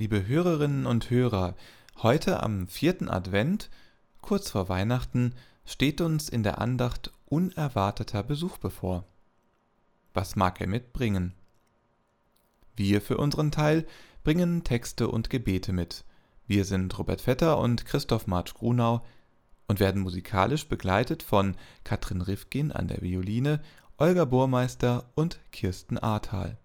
Liebe Hörerinnen und Hörer, heute am vierten Advent, kurz vor Weihnachten, steht uns in der Andacht unerwarteter Besuch bevor. Was mag er mitbringen? Wir für unseren Teil bringen Texte und Gebete mit. Wir sind Robert Vetter und Christoph Marsch Grunau und werden musikalisch begleitet von Katrin Rifkin an der Violine, Olga Burmeister und Kirsten Ahrtal.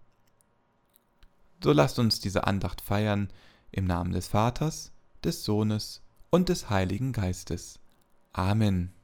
So lasst uns diese Andacht feiern im Namen des Vaters, des Sohnes und des Heiligen Geistes. Amen.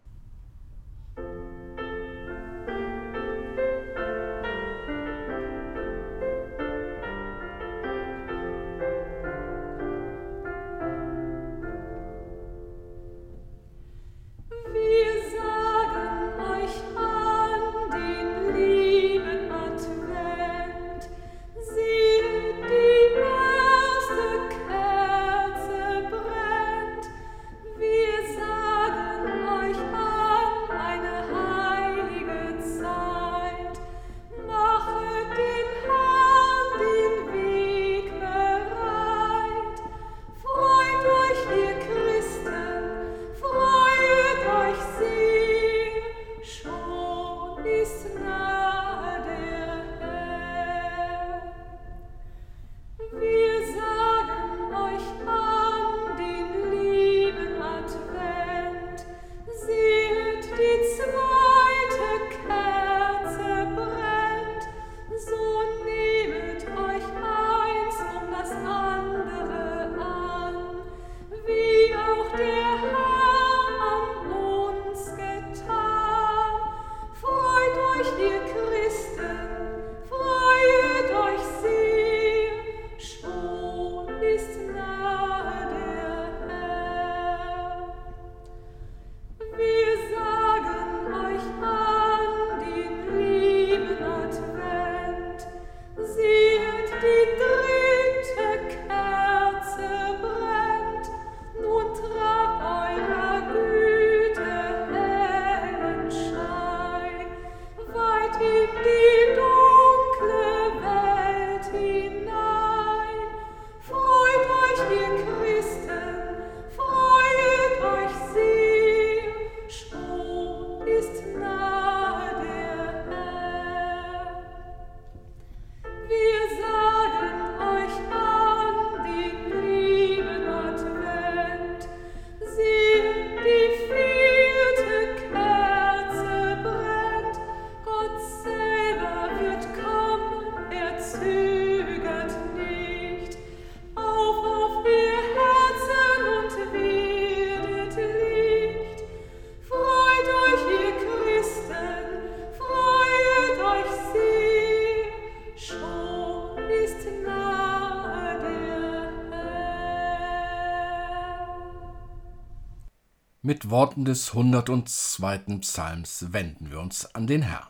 Mit Worten des 102. Psalms wenden wir uns an den Herrn.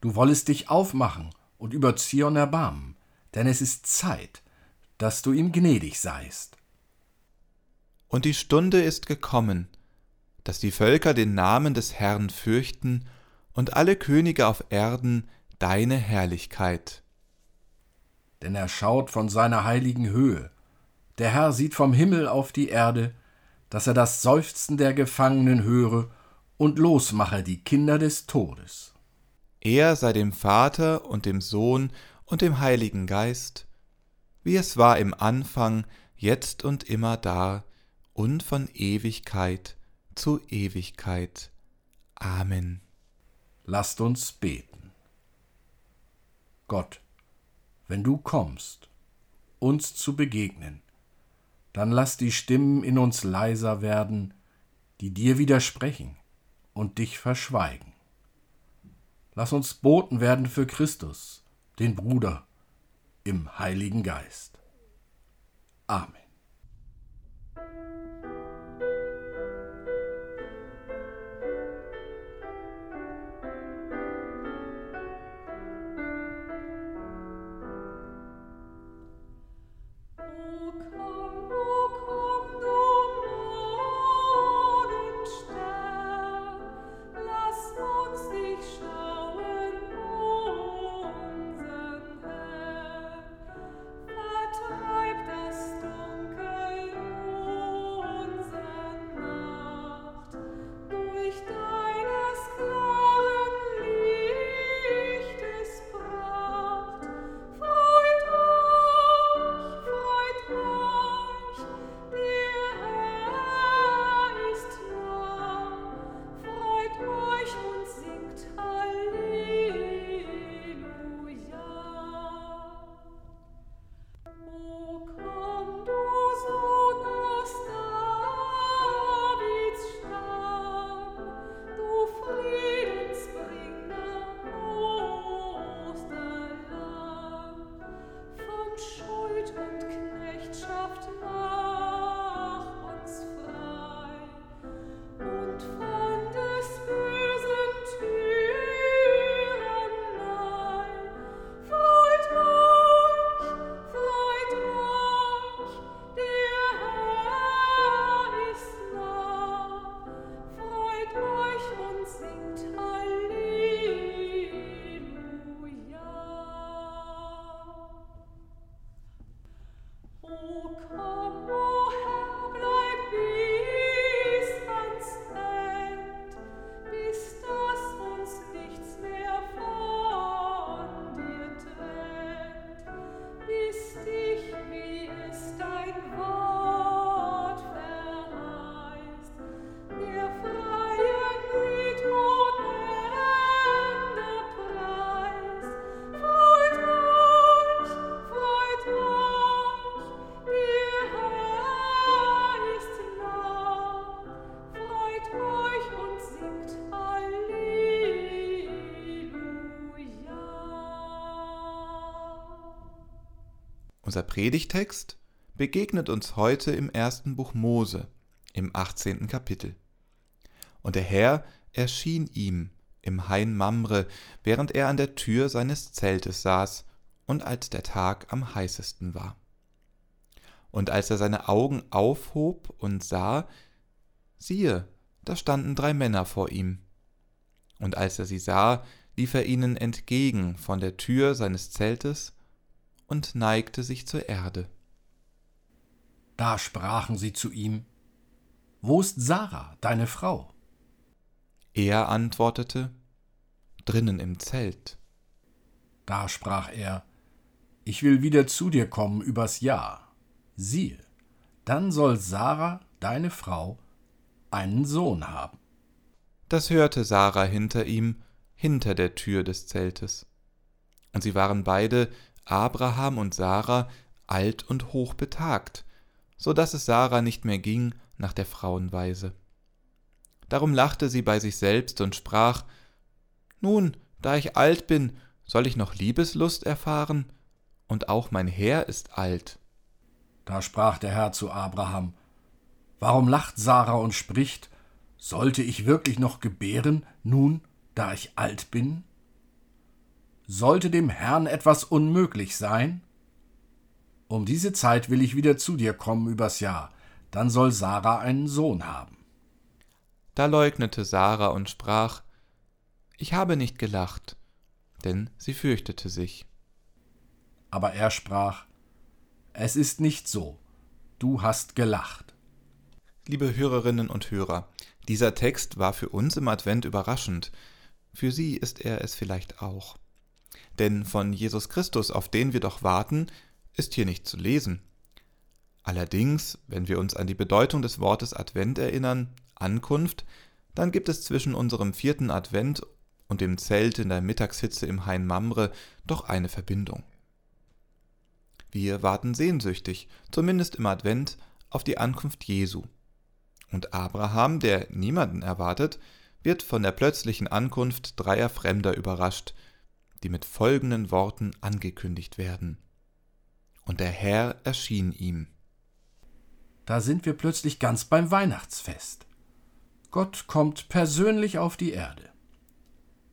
Du wollest dich aufmachen und über Zion erbarmen, denn es ist Zeit, dass du ihm gnädig seist. Und die Stunde ist gekommen, dass die Völker den Namen des Herrn fürchten und alle Könige auf Erden deine Herrlichkeit. Denn er schaut von seiner heiligen Höhe, der Herr sieht vom Himmel auf die Erde, dass er das Seufzen der Gefangenen höre und losmache die Kinder des Todes. Er sei dem Vater und dem Sohn und dem Heiligen Geist, wie es war im Anfang, jetzt und immer da und von Ewigkeit zu Ewigkeit. Amen. Lasst uns beten. Gott, wenn du kommst, uns zu begegnen, dann lass die Stimmen in uns leiser werden, die dir widersprechen und dich verschweigen. Lass uns Boten werden für Christus, den Bruder, im Heiligen Geist. Amen. Unser Predigtext begegnet uns heute im ersten Buch Mose, im 18. Kapitel. Und der Herr erschien ihm im Hain Mamre, während er an der Tür seines Zeltes saß und als der Tag am heißesten war. Und als er seine Augen aufhob und sah, siehe, da standen drei Männer vor ihm. Und als er sie sah, lief er ihnen entgegen von der Tür seines Zeltes und neigte sich zur Erde. Da sprachen sie zu ihm, Wo ist Sarah, deine Frau? Er antwortete, Drinnen im Zelt. Da sprach er, Ich will wieder zu dir kommen übers Jahr. Siehe, dann soll Sarah, deine Frau, einen Sohn haben. Das hörte Sarah hinter ihm, hinter der Tür des Zeltes. Und sie waren beide, Abraham und Sarah, alt und hochbetagt, so dass es Sarah nicht mehr ging nach der Frauenweise. Darum lachte sie bei sich selbst und sprach Nun, da ich alt bin, soll ich noch Liebeslust erfahren? Und auch mein Herr ist alt. Da sprach der Herr zu Abraham Warum lacht Sarah und spricht Sollte ich wirklich noch gebären, nun, da ich alt bin? Sollte dem Herrn etwas unmöglich sein? Um diese Zeit will ich wieder zu dir kommen übers Jahr, dann soll Sarah einen Sohn haben. Da leugnete Sarah und sprach, Ich habe nicht gelacht, denn sie fürchtete sich. Aber er sprach, Es ist nicht so, du hast gelacht. Liebe Hörerinnen und Hörer, dieser Text war für uns im Advent überraschend, für Sie ist er es vielleicht auch. Denn von Jesus Christus, auf den wir doch warten, ist hier nicht zu lesen. Allerdings, wenn wir uns an die Bedeutung des Wortes Advent erinnern, Ankunft, dann gibt es zwischen unserem vierten Advent und dem Zelt in der Mittagshitze im Hain Mamre doch eine Verbindung. Wir warten sehnsüchtig, zumindest im Advent, auf die Ankunft Jesu. Und Abraham, der niemanden erwartet, wird von der plötzlichen Ankunft dreier Fremder überrascht, die mit folgenden Worten angekündigt werden. Und der Herr erschien ihm. Da sind wir plötzlich ganz beim Weihnachtsfest. Gott kommt persönlich auf die Erde.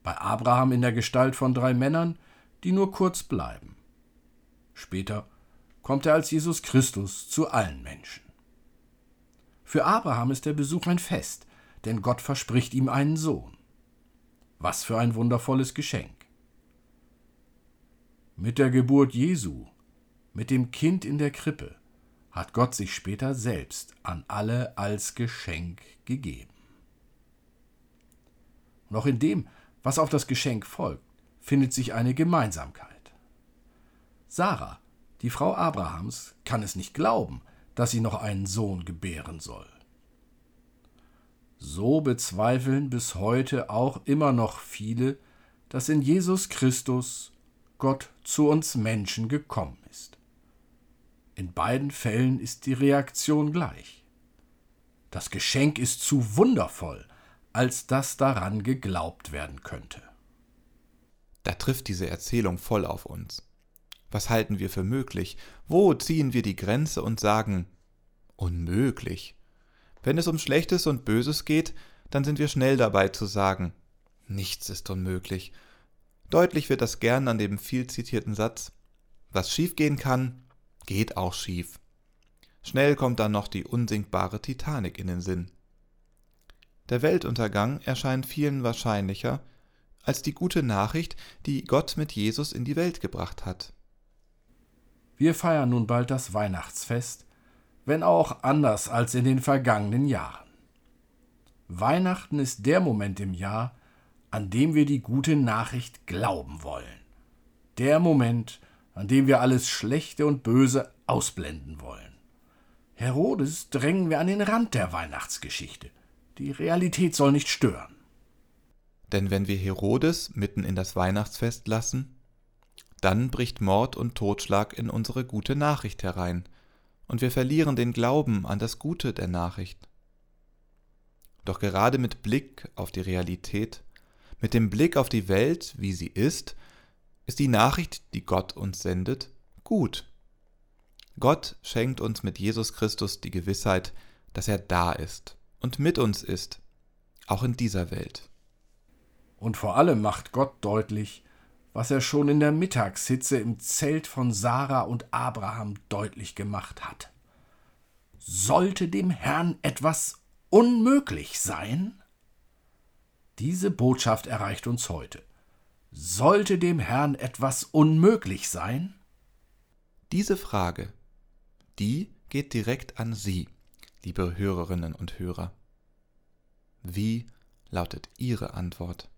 Bei Abraham in der Gestalt von drei Männern, die nur kurz bleiben. Später kommt er als Jesus Christus zu allen Menschen. Für Abraham ist der Besuch ein Fest, denn Gott verspricht ihm einen Sohn. Was für ein wundervolles Geschenk. Mit der Geburt Jesu, mit dem Kind in der Krippe, hat Gott sich später selbst an alle als Geschenk gegeben. Noch in dem, was auf das Geschenk folgt, findet sich eine Gemeinsamkeit. Sarah, die Frau Abrahams, kann es nicht glauben, dass sie noch einen Sohn gebären soll. So bezweifeln bis heute auch immer noch viele, dass in Jesus Christus Gott zu uns Menschen gekommen ist. In beiden Fällen ist die Reaktion gleich. Das Geschenk ist zu wundervoll, als dass daran geglaubt werden könnte. Da trifft diese Erzählung voll auf uns. Was halten wir für möglich? Wo ziehen wir die Grenze und sagen unmöglich? Wenn es um Schlechtes und Böses geht, dann sind wir schnell dabei zu sagen nichts ist unmöglich. Deutlich wird das gern an dem viel zitierten Satz was schiefgehen kann, geht auch schief. Schnell kommt dann noch die unsinkbare Titanic in den Sinn. Der Weltuntergang erscheint vielen wahrscheinlicher als die gute Nachricht, die Gott mit Jesus in die Welt gebracht hat. Wir feiern nun bald das Weihnachtsfest, wenn auch anders als in den vergangenen Jahren. Weihnachten ist der Moment im Jahr, an dem wir die gute Nachricht glauben wollen. Der Moment, an dem wir alles Schlechte und Böse ausblenden wollen. Herodes drängen wir an den Rand der Weihnachtsgeschichte. Die Realität soll nicht stören. Denn wenn wir Herodes mitten in das Weihnachtsfest lassen, dann bricht Mord und Totschlag in unsere gute Nachricht herein, und wir verlieren den Glauben an das Gute der Nachricht. Doch gerade mit Blick auf die Realität, mit dem Blick auf die Welt, wie sie ist, ist die Nachricht, die Gott uns sendet, gut. Gott schenkt uns mit Jesus Christus die Gewissheit, dass er da ist und mit uns ist, auch in dieser Welt. Und vor allem macht Gott deutlich, was er schon in der Mittagshitze im Zelt von Sarah und Abraham deutlich gemacht hat. Sollte dem Herrn etwas unmöglich sein? Diese Botschaft erreicht uns heute. Sollte dem Herrn etwas unmöglich sein? Diese Frage, die geht direkt an Sie, liebe Hörerinnen und Hörer. Wie lautet Ihre Antwort?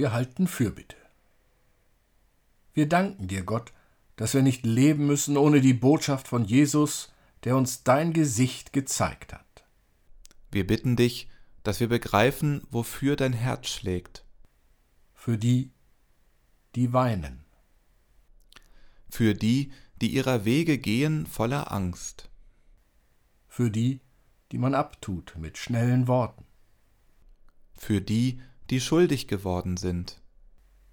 Wir halten Fürbitte. Wir danken dir, Gott, dass wir nicht leben müssen ohne die Botschaft von Jesus, der uns dein Gesicht gezeigt hat. Wir bitten dich, dass wir begreifen, wofür dein Herz schlägt. Für die, die weinen. Für die, die ihrer Wege gehen voller Angst. Für die, die man abtut mit schnellen Worten. Für die, die schuldig geworden sind.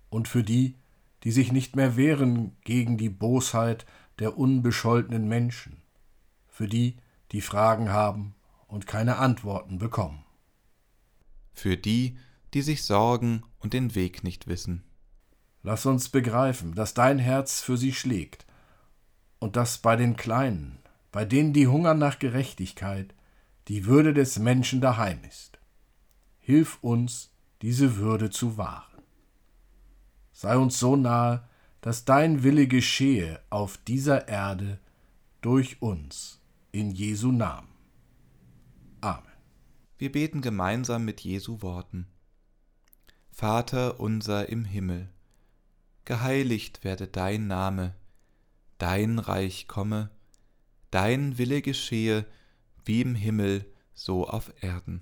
Und für die, die sich nicht mehr wehren gegen die Bosheit der unbescholtenen Menschen, für die, die Fragen haben und keine Antworten bekommen. Für die, die sich sorgen und den Weg nicht wissen. Lass uns begreifen, dass dein Herz für sie schlägt und dass bei den Kleinen, bei denen die hungern nach Gerechtigkeit, die Würde des Menschen daheim ist. Hilf uns, diese Würde zu wahren. Sei uns so nahe, dass dein Wille geschehe auf dieser Erde durch uns, in Jesu Namen. Amen. Wir beten gemeinsam mit Jesu Worten. Vater unser im Himmel, geheiligt werde dein Name, dein Reich komme, dein Wille geschehe, wie im Himmel, so auf Erden.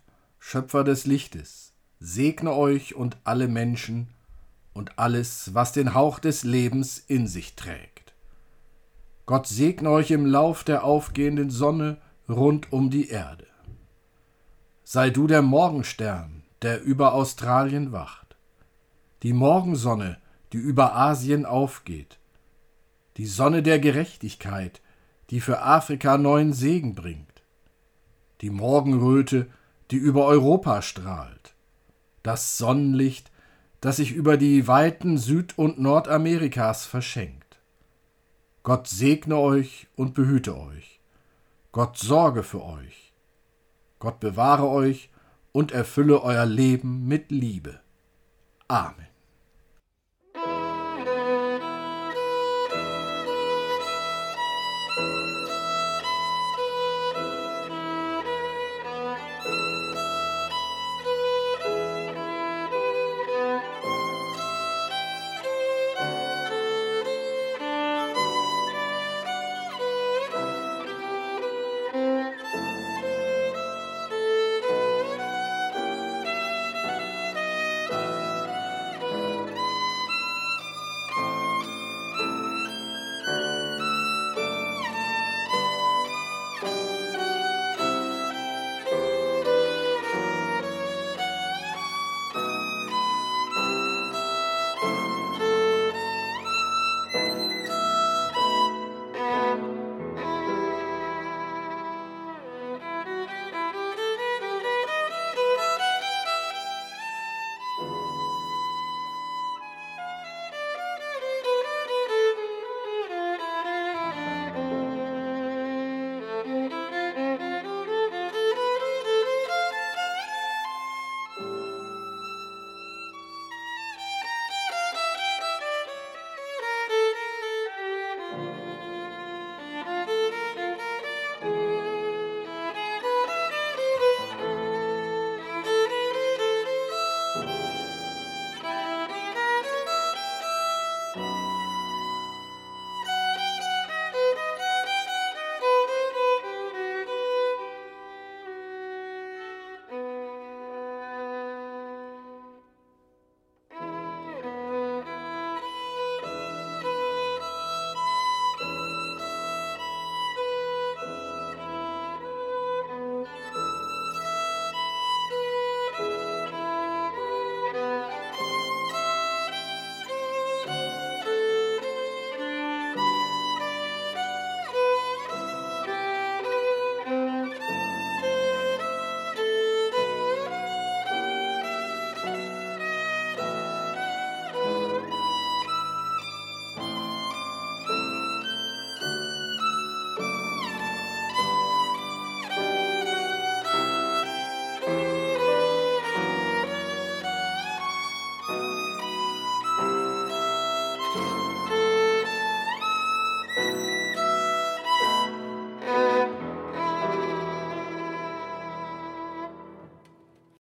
Schöpfer des Lichtes, segne euch und alle Menschen und alles, was den Hauch des Lebens in sich trägt. Gott segne euch im Lauf der aufgehenden Sonne rund um die Erde. Sei du der Morgenstern, der über Australien wacht, die Morgensonne, die über Asien aufgeht, die Sonne der Gerechtigkeit, die für Afrika neuen Segen bringt, die Morgenröte, die über Europa strahlt, das Sonnenlicht, das sich über die Weiten Süd- und Nordamerikas verschenkt. Gott segne euch und behüte euch. Gott sorge für euch. Gott bewahre euch und erfülle euer Leben mit Liebe. Amen.